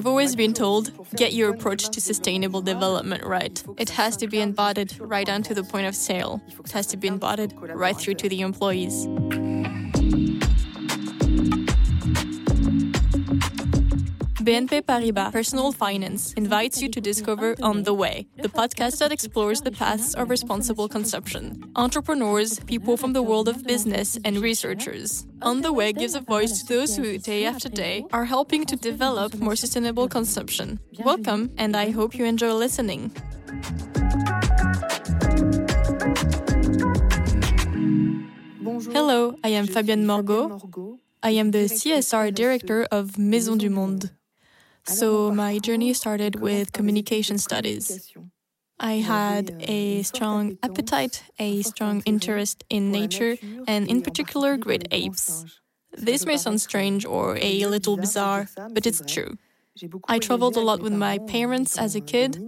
I've always been told get your approach to sustainable development right. It has to be embodied right down to the point of sale, it has to be embodied right through to the employees. BNP Paribas Personal Finance invites you to discover On the Way, the podcast that explores the paths of responsible consumption. Entrepreneurs, people from the world of business, and researchers. On the Way gives a voice to those who, day after day, are helping to develop more sustainable consumption. Welcome, and I hope you enjoy listening. Hello, I am Fabienne Morgot. I am the CSR director of Maisons du Monde. So my journey started with communication studies. I had a strong appetite, a strong interest in nature, and in particular great apes. This may sound strange or a little bizarre, but it's true. I traveled a lot with my parents as a kid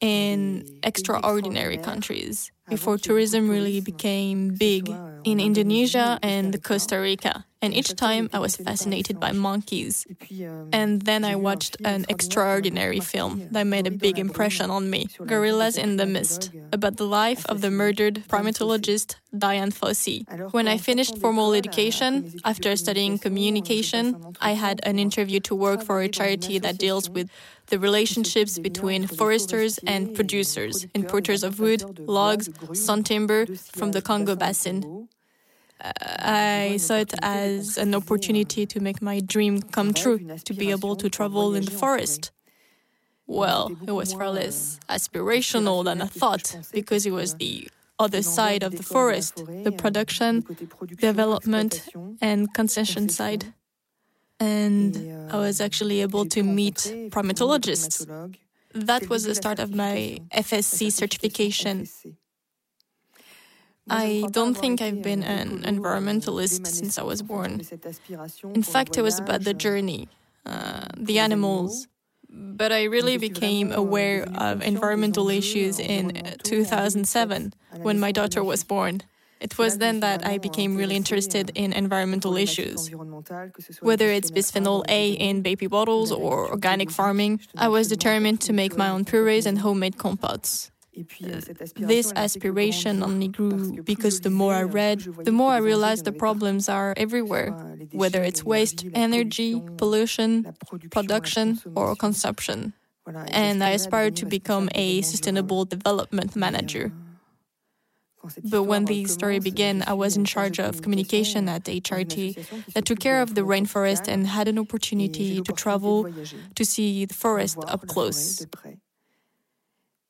in extraordinary countries before tourism really became big in Indonesia and Costa Rica. And each time I was fascinated by monkeys. And then I watched an extraordinary film that made a big impression on me Gorillas in the Mist, about the life of the murdered primatologist Dian Fossey. When I finished formal education, after studying communication, I had an interview to work for a charity that deals with the relationships between foresters and producers, importers of wood, logs, sawn timber from the Congo Basin. I saw it as an opportunity to make my dream come true, to be able to travel in the forest. Well, it was far less aspirational than I thought, because it was the other side of the forest, the production, development, and concession side. And I was actually able to meet primatologists. That was the start of my FSC certification. I don't think I've been an environmentalist since I was born. In fact, it was about the journey, uh, the animals. But I really became aware of environmental issues in 2007 when my daughter was born. It was then that I became really interested in environmental issues. Whether it's bisphenol A in baby bottles or organic farming, I was determined to make my own purees and homemade compotes. Euh, this aspiration only grew because the more I read, the more I realized the problems are everywhere, whether it's waste, energy, pollution, production, or consumption. And I aspired to become a sustainable development manager. But when the story began, I was in charge of communication at HRT that took care of the rainforest and had an opportunity to travel to see the forest up close.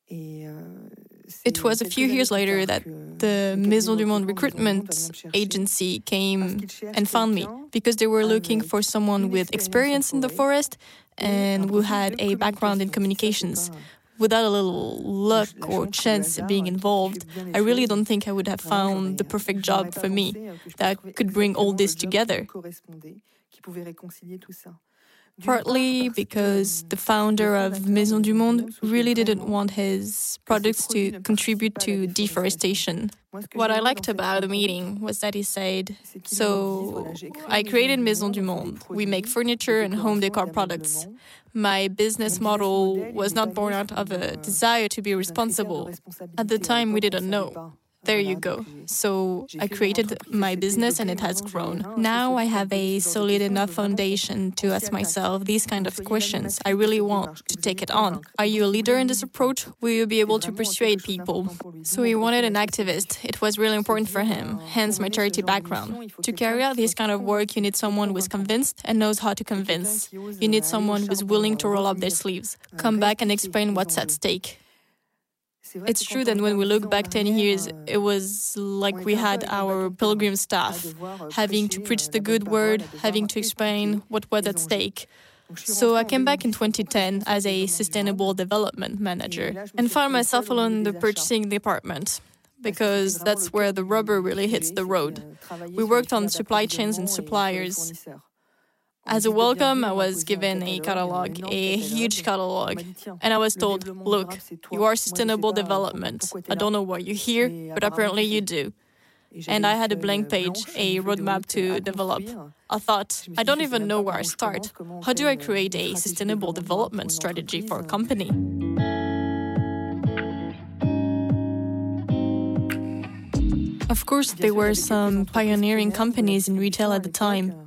It was a few years later that the Maisons du Monde recruitment agency came and found me because they were looking for someone with experience in the forest and who had a background in communications. Without a little luck or chance of being involved, I really don't think I would have found the perfect job for me that could bring all this together partly because the founder of Maisons du Monde really didn't want his products to contribute to deforestation. What I liked about the meeting was that he said, So I created Maisons du Monde. We make furniture and home decor products. My business model was not born out of a desire to be responsible. At the time, we didn't know. There you go. So I created my business and it has grown. Now I have a solid enough foundation to ask myself these kind of questions. I really want to take it on. Are you a leader in this approach? Will you be able to persuade people? So he wanted an activist. It was really important for him, hence my charity background. To carry out this kind of work, you need someone who is convinced and knows how to convince. You need someone who is willing to roll up their sleeves, come back and explain what's at stake. It's true that when we look back 10 years, it was like we had our pilgrim staff having to preach the good word, having to explain what was at stake. So I came back in 2010 as a sustainable development manager and found myself alone in the purchasing department because that's where the rubber really hits the road. We worked on supply chains and suppliers. As a welcome, I was given a catalog, a huge catalog, and I was told, look, you are sustainable development. I don't know why you're here, but apparently you do. and I had a blank page, a roadmap to develop. I thought, I don't even know where I start. How do I create a sustainable development strategy for a company? Of course, there were some pioneering companies in retail at the time.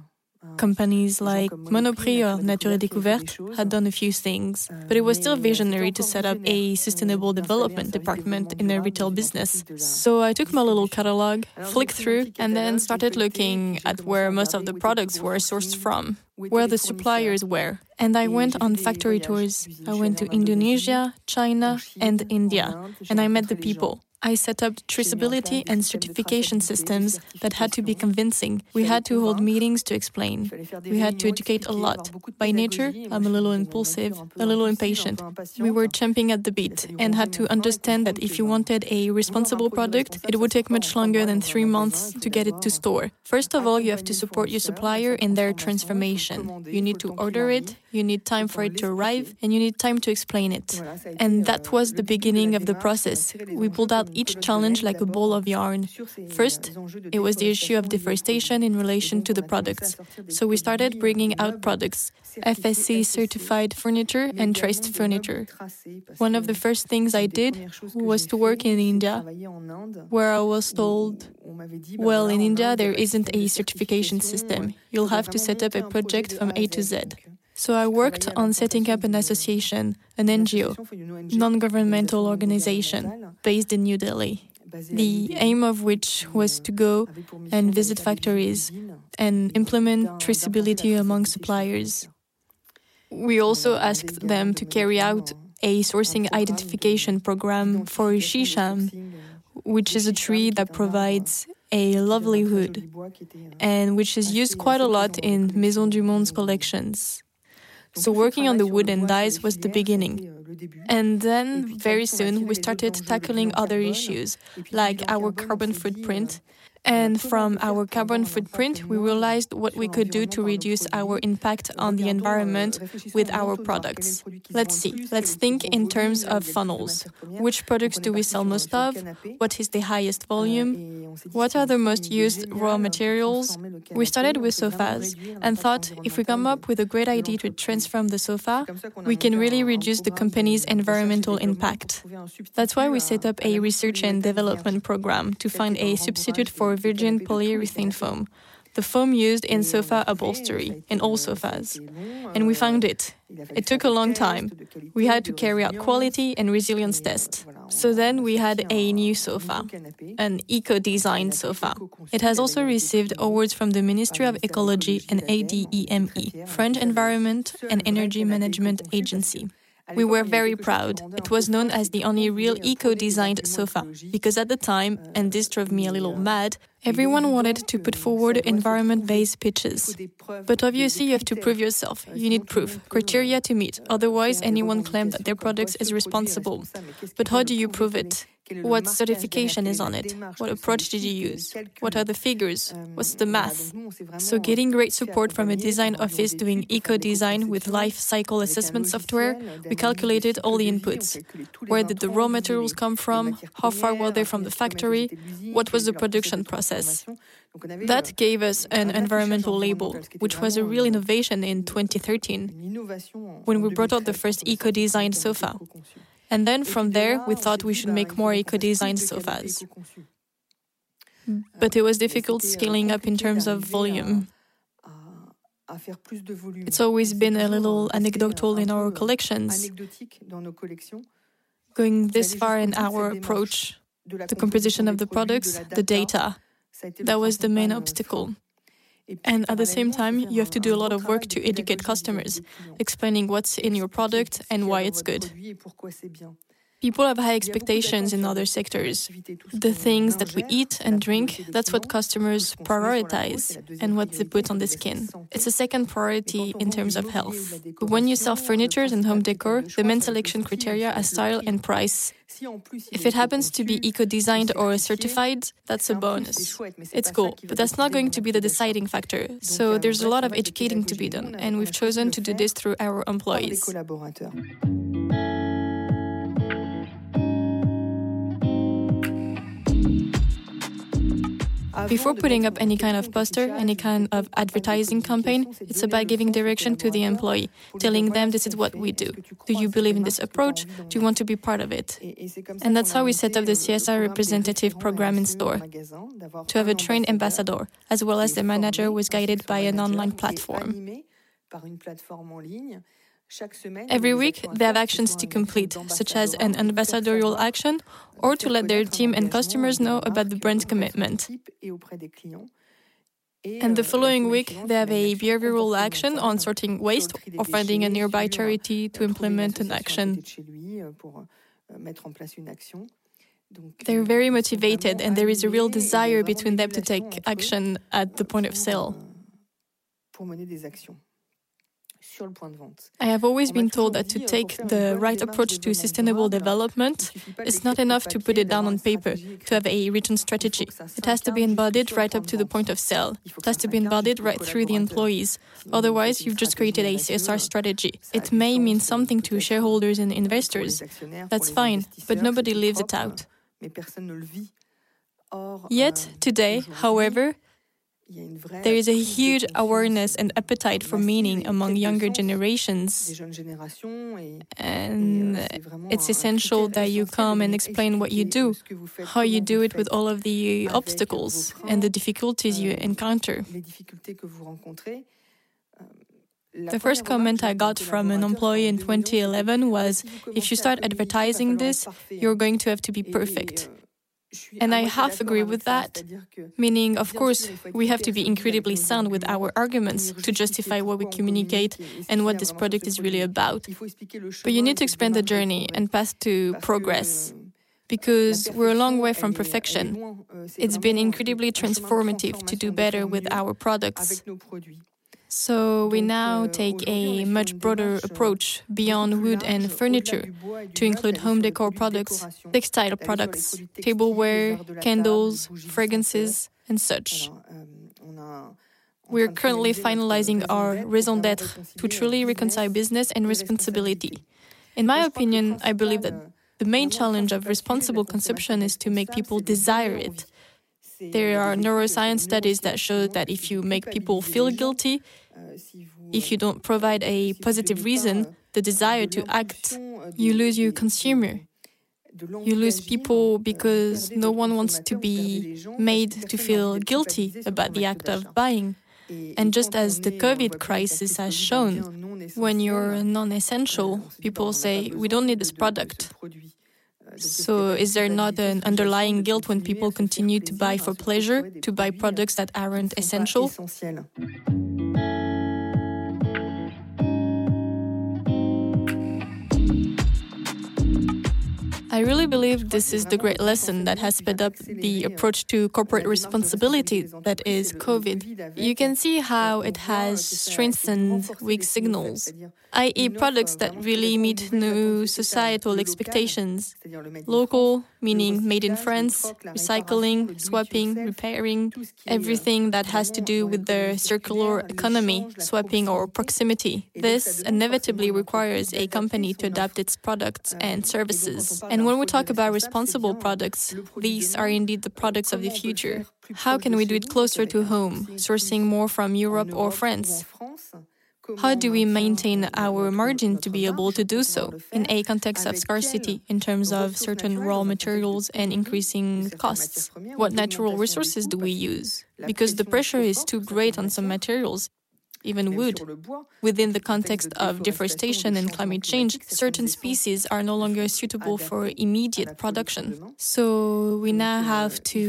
Companies like Monoprix or Nature Découverte had done a few things, but it was still visionary to set up a sustainable development department in a retail business. So I took my little catalog, flicked through, and then started looking at where most of the products were sourced from, where the suppliers were. And I went on factory tours. I went to Indonesia, China, and India, and I met the people. I set up traceability and certification systems that had to be convincing. We had to hold meetings to explain. We had to educate a lot. By nature, I'm a little impulsive, a little impatient. We were jumping at the bit and had to understand that if you wanted a responsible product, it would take much longer than three months to get it to store. First of all, you have to support your supplier in their transformation. You need to order it, you need time for it to arrive, and you need time to explain it. And that was the beginning of the process. We pulled out each challenge like a ball of yarn. First, it was the issue of deforestation in relation to the products. So we started bringing out products FSC certified furniture and traced furniture. One of the first things I did was to work in India, where I was told, well, in India, there isn't a certification system. You'll have to set up a project from A to Z. So I worked on setting up an association, an NGO, non governmental organization based in New Delhi. The aim of which was to go and visit factories and implement traceability among suppliers. We also asked them to carry out a sourcing identification program for shisham, which is a tree that provides a livelihood and which is used quite a lot in Maisons du Monde's collections. So working on the wood and dyes was the beginning. And then very soon we started tackling other issues like our carbon footprint and from our carbon footprint, we realized what we could do to reduce our impact on the environment with our products. Let's see, let's think in terms of funnels. Which products do we sell most of? What is the highest volume? What are the most used raw materials? We started with sofas and thought if we come up with a great idea to transform the sofa, we can really reduce the company's environmental impact. That's why we set up a research and development program to find a substitute for or virgin polyurethane foam, the foam used in sofa upholstery, in all sofas. And we found it. It took a long time. We had to carry out quality and resilience tests. So then we had a new sofa, an eco designed sofa. It has also received awards from the Ministry of Ecology and ADEME, French Environment and Energy Management Agency. We were very proud. It was known as the only real eco designed sofa, because at the time, and this drove me a little mad, everyone wanted to put forward environment based pitches. But obviously, you have to prove yourself. You need proof, criteria to meet. Otherwise, anyone claims that their product is responsible. But how do you prove it? What certification is on it? What approach did you use? What are the figures? What's the math? So, getting great support from a design office doing eco design with life cycle assessment software, we calculated all the inputs. Where did the raw materials come from? How far were they from the factory? What was the production process? That gave us an environmental label, which was a real innovation in 2013 when we brought out the first eco designed sofa. And then from there, we thought we should make more eco designed sofas. But it was difficult scaling up in terms of volume. It's always been a little anecdotal in our collections. Going this far in our approach, the composition of the products, the data, that was the main obstacle. And at the same time, you have to do a lot of work to educate customers, explaining what's in your product and why it's good. People have high expectations in other sectors. The things that we eat and drink, that's what customers prioritize and what they put on the skin. It's a second priority in terms of health. But when you sell furniture and home decor, the main selection criteria are style and price. If it happens to be eco designed or certified, that's a bonus. It's cool, but that's not going to be the deciding factor. So there's a lot of educating to be done, and we've chosen to do this through our employees. Before putting up any kind of poster, any kind of advertising campaign, it's about giving direction to the employee, telling them this is what we do. Do you believe in this approach? Do you want to be part of it? And that's how we set up the CSR representative program in store. To have a trained ambassador, as well as the manager was guided by an online platform. Every week, they have actions to complete, such as an ambassadorial action or to let their team and customers know about the brand commitment. And the following week, they have a behavioral action on sorting waste or finding a nearby charity to implement an action. They're very motivated, and there is a real desire between them to take action at the point of sale. I have always been told that to take the right approach to sustainable development, it's not enough to put it down on paper, to have a written strategy. It has to be embodied right up to the point of sale. It has to be embodied right through the employees. Otherwise, you've just created a CSR strategy. It may mean something to shareholders and investors. That's fine, but nobody lives it out. Yet, today, however, there is a huge awareness and appetite for meaning among younger generations. And it's essential that you come and explain what you do, how you do it with all of the obstacles and the difficulties you encounter. The first comment I got from an employee in 2011 was if you start advertising this, you're going to have to be perfect. And I half agree with that, meaning, of course, we have to be incredibly sound with our arguments to justify what we communicate and what this product is really about. But you need to explain the journey and path to progress because we're a long way from perfection. It's been incredibly transformative to do better with our products. So we now take a much broader approach beyond wood and furniture to include home decor products, textile products, tableware, candles, fragrances, and such. We're currently finalizing our raison d'etre to truly reconcile business and responsibility. In my opinion, I believe that the main challenge of responsible consumption is to make people desire it there are neuroscience studies that show that if you make people feel guilty, if you don't provide a positive reason, the desire to act, you lose your consumer. You lose people because no one wants to be made to feel guilty about the act of buying. And just as the COVID crisis has shown, when you're non essential, people say, We don't need this product. So, is there not an underlying guilt when people continue to buy for pleasure, to buy products that aren't essential? I really believe this is the great lesson that has sped up the approach to corporate responsibility that is COVID. You can see how it has strengthened weak signals, i.e., products that really meet new societal expectations. Local, meaning made in France, recycling, swapping, repairing, everything that has to do with the circular economy, swapping or proximity. This inevitably requires a company to adapt its products and services. And when we talk about responsible products, these are indeed the products of the future. How can we do it closer to home, sourcing more from Europe or France? How do we maintain our margin to be able to do so in a context of scarcity in terms of certain raw materials and increasing costs? What natural resources do we use? Because the pressure is too great on some materials, even wood. Within the context of deforestation and climate change, certain species are no longer suitable for immediate production. So we now have to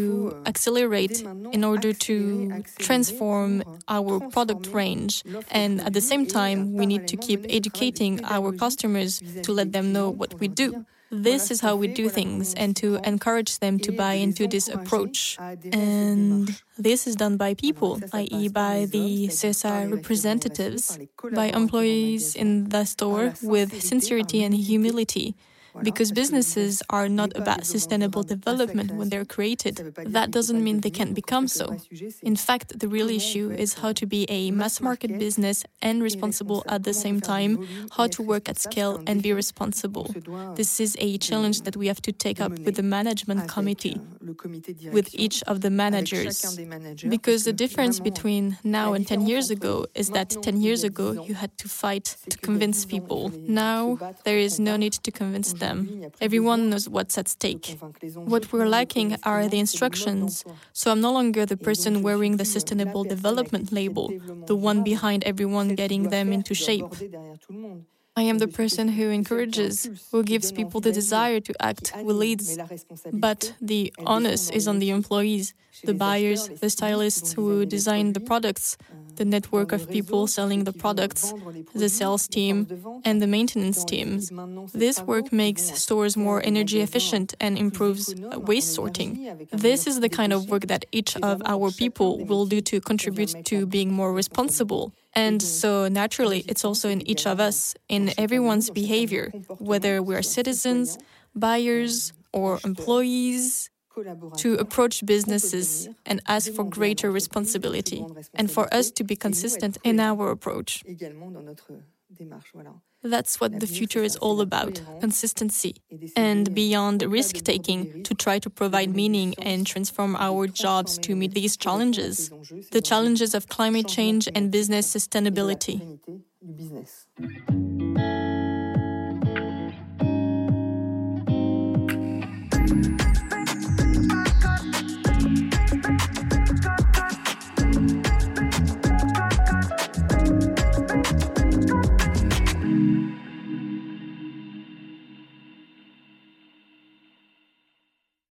accelerate in order to transform our product range. And at the same time, we need to keep educating our customers to let them know what we do. This is how we do things and to encourage them to buy into this approach. And this is done by people, i.e., by the CSR representatives, by employees in the store with sincerity and humility. Because businesses are not about sustainable development when they're created. That doesn't mean they can't become so. In fact, the real issue is how to be a mass market business and responsible at the same time, how to work at scale and be responsible. This is a challenge that we have to take up with the management committee, with each of the managers. Because the difference between now and 10 years ago is that 10 years ago you had to fight to convince people. Now there is no need to convince them. Everyone knows what's at stake. What we're lacking are the instructions. So I'm no longer the person wearing the sustainable development label, the one behind everyone getting them into shape. I am the person who encourages, who gives people the desire to act, who leads. But the onus is on the employees, the buyers, the stylists who design the products, the network of people selling the products, the sales team, and the maintenance teams. This work makes stores more energy efficient and improves waste sorting. This is the kind of work that each of our people will do to contribute to being more responsible. And so naturally, it's also in each of us, in everyone's behavior, whether we're citizens, buyers, or employees, to approach businesses and ask for greater responsibility, and for us to be consistent in our approach. That's what the future is all about consistency. And beyond risk taking, to try to provide meaning and transform our jobs to meet these challenges the challenges of climate change and business sustainability.